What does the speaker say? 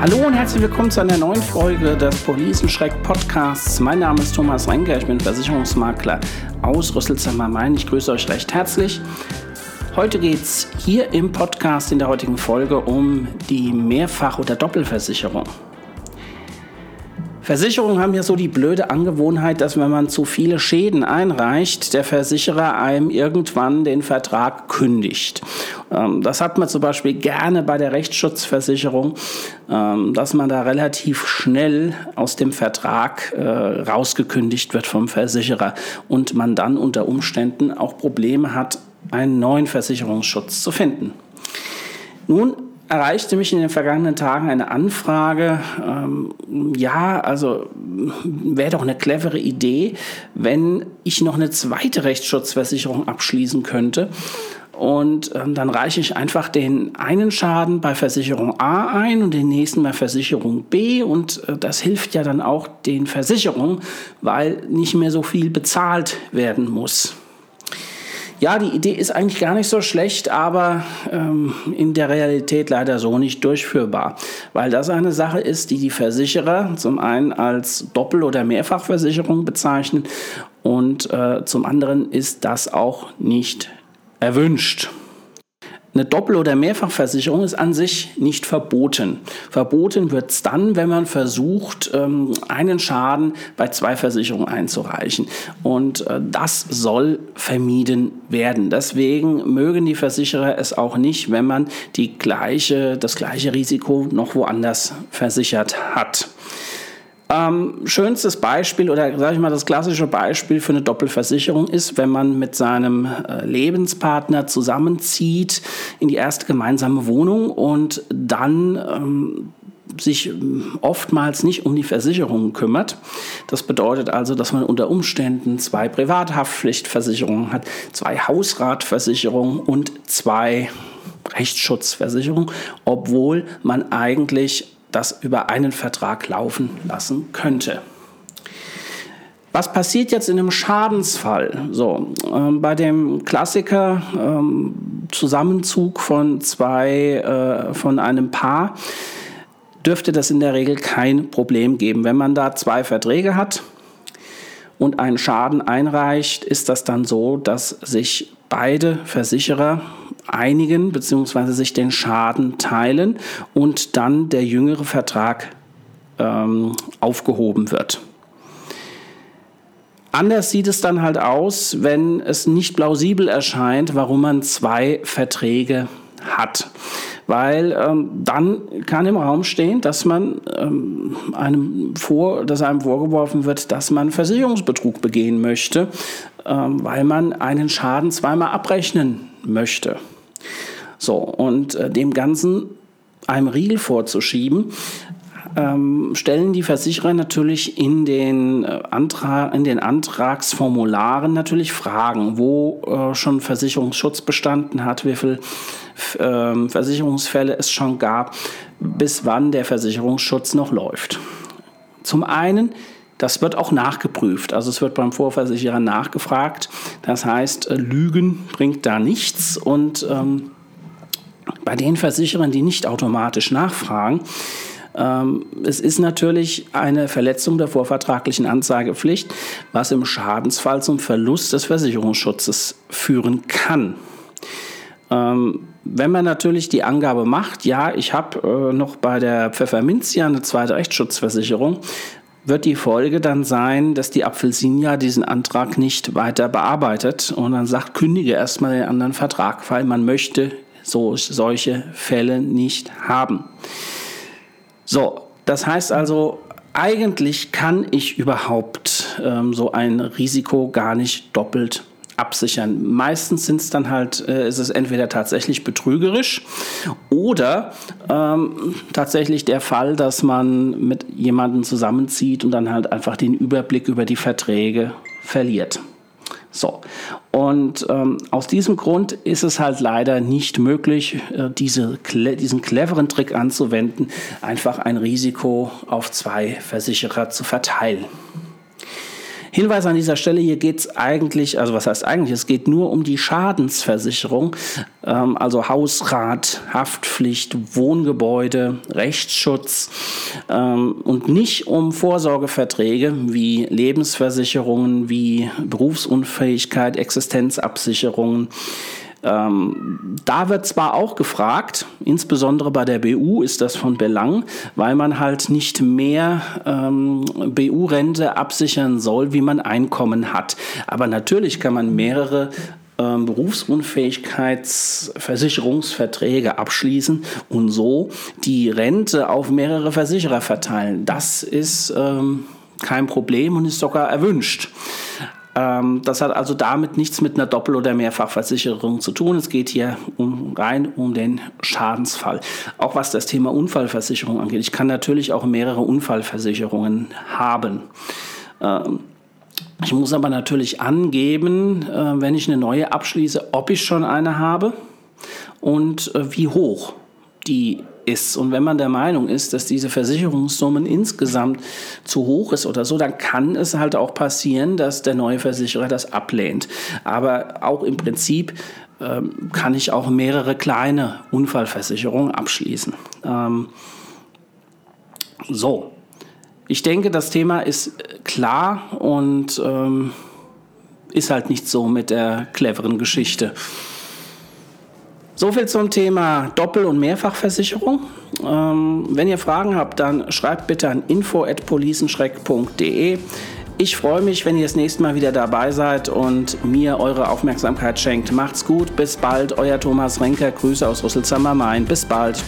Hallo und herzlich willkommen zu einer neuen Folge des Policenschreck Podcasts. Mein Name ist Thomas Renker, ich bin Versicherungsmakler aus Rüsselsheim am Main. Ich grüße euch recht herzlich. Heute geht es hier im Podcast in der heutigen Folge um die Mehrfach- oder Doppelversicherung. Versicherungen haben ja so die blöde Angewohnheit, dass wenn man zu viele Schäden einreicht, der Versicherer einem irgendwann den Vertrag kündigt. Ähm, das hat man zum Beispiel gerne bei der Rechtsschutzversicherung, ähm, dass man da relativ schnell aus dem Vertrag äh, rausgekündigt wird vom Versicherer und man dann unter Umständen auch Probleme hat, einen neuen Versicherungsschutz zu finden. Nun erreichte mich in den vergangenen Tagen eine Anfrage, ähm, ja, also wäre doch eine clevere Idee, wenn ich noch eine zweite Rechtsschutzversicherung abschließen könnte. Und ähm, dann reiche ich einfach den einen Schaden bei Versicherung A ein und den nächsten bei Versicherung B. Und äh, das hilft ja dann auch den Versicherungen, weil nicht mehr so viel bezahlt werden muss. Ja, die Idee ist eigentlich gar nicht so schlecht, aber ähm, in der Realität leider so nicht durchführbar, weil das eine Sache ist, die die Versicherer zum einen als Doppel- oder Mehrfachversicherung bezeichnen und äh, zum anderen ist das auch nicht erwünscht. Eine Doppel- oder Mehrfachversicherung ist an sich nicht verboten. Verboten wird es dann, wenn man versucht, ähm, einen Schaden bei zwei Versicherungen einzureichen. Und äh, das soll vermieden werden. Deswegen mögen die Versicherer es auch nicht, wenn man die gleiche, das gleiche Risiko noch woanders versichert hat. Ähm, schönstes Beispiel oder sage ich mal das klassische Beispiel für eine Doppelversicherung ist, wenn man mit seinem äh, Lebenspartner zusammenzieht in die erste gemeinsame Wohnung und dann ähm, sich ähm, oftmals nicht um die Versicherungen kümmert. Das bedeutet also, dass man unter Umständen zwei Privathaftpflichtversicherungen hat, zwei Hausratversicherungen und zwei Rechtsschutzversicherungen, obwohl man eigentlich das über einen Vertrag laufen lassen könnte. Was passiert jetzt in einem Schadensfall? So, ähm, bei dem Klassiker ähm, Zusammenzug von zwei, äh, von einem Paar, dürfte das in der Regel kein Problem geben. Wenn man da zwei Verträge hat und einen Schaden einreicht, ist das dann so, dass sich beide Versicherer einigen bzw. sich den Schaden teilen und dann der jüngere Vertrag ähm, aufgehoben wird. Anders sieht es dann halt aus, wenn es nicht plausibel erscheint, warum man zwei Verträge hat. Weil ähm, dann kann im Raum stehen, dass man ähm, einem vor, dass einem vorgeworfen wird, dass man Versicherungsbetrug begehen möchte, weil man einen Schaden zweimal abrechnen möchte. So, und äh, dem Ganzen einem Riegel vorzuschieben, ähm, stellen die Versicherer natürlich in den, äh, Antrag, in den Antragsformularen natürlich Fragen, wo äh, schon Versicherungsschutz bestanden hat, wie viele äh, Versicherungsfälle es schon gab, bis wann der Versicherungsschutz noch läuft. Zum einen das wird auch nachgeprüft. Also es wird beim Vorversicherer nachgefragt. Das heißt, äh, Lügen bringt da nichts. Und ähm, bei den Versicherern, die nicht automatisch nachfragen, ähm, es ist natürlich eine Verletzung der vorvertraglichen Anzeigepflicht, was im Schadensfall zum Verlust des Versicherungsschutzes führen kann. Ähm, wenn man natürlich die Angabe macht, ja, ich habe äh, noch bei der Pfefferminzia eine zweite Rechtsschutzversicherung, wird die Folge dann sein, dass die Apfelsinia diesen Antrag nicht weiter bearbeitet und dann sagt, kündige erstmal den anderen Vertrag, weil man möchte so, solche Fälle nicht haben. So, das heißt also, eigentlich kann ich überhaupt ähm, so ein Risiko gar nicht doppelt absichern. Meistens sind es dann halt, äh, ist es entweder tatsächlich betrügerisch oder ähm, tatsächlich der Fall, dass man mit jemandem zusammenzieht und dann halt einfach den Überblick über die Verträge verliert. So, und ähm, aus diesem Grund ist es halt leider nicht möglich, äh, diese, diesen cleveren Trick anzuwenden, einfach ein Risiko auf zwei Versicherer zu verteilen. Hinweis an dieser Stelle, hier geht es eigentlich, also was heißt eigentlich, es geht nur um die Schadensversicherung, ähm, also Hausrat, Haftpflicht, Wohngebäude, Rechtsschutz ähm, und nicht um Vorsorgeverträge wie Lebensversicherungen, wie Berufsunfähigkeit, Existenzabsicherungen. Ähm, da wird zwar auch gefragt, insbesondere bei der BU ist das von Belang, weil man halt nicht mehr ähm, BU-Rente absichern soll, wie man Einkommen hat. Aber natürlich kann man mehrere ähm, Berufsunfähigkeitsversicherungsverträge abschließen und so die Rente auf mehrere Versicherer verteilen. Das ist ähm, kein Problem und ist sogar erwünscht. Ähm, das hat also damit nichts mit einer Doppel- oder Mehrfachversicherung zu tun. Es geht hier um, rein um den Schadensfall. Auch was das Thema Unfallversicherung angeht. Ich kann natürlich auch mehrere Unfallversicherungen haben. Ähm, ich muss aber natürlich angeben, äh, wenn ich eine neue abschließe, ob ich schon eine habe und äh, wie hoch die ist. Und wenn man der Meinung ist, dass diese Versicherungssummen insgesamt zu hoch ist oder so, dann kann es halt auch passieren, dass der neue Versicherer das ablehnt. Aber auch im Prinzip ähm, kann ich auch mehrere kleine Unfallversicherungen abschließen. Ähm, so, ich denke, das Thema ist klar und ähm, ist halt nicht so mit der cleveren Geschichte. So viel zum Thema Doppel- und Mehrfachversicherung. Ähm, wenn ihr Fragen habt, dann schreibt bitte an info@policenschreck.de. Ich freue mich, wenn ihr das nächste Mal wieder dabei seid und mir eure Aufmerksamkeit schenkt. Macht's gut, bis bald, euer Thomas Renker. Grüße aus Rüsselsheim am Main. Bis bald.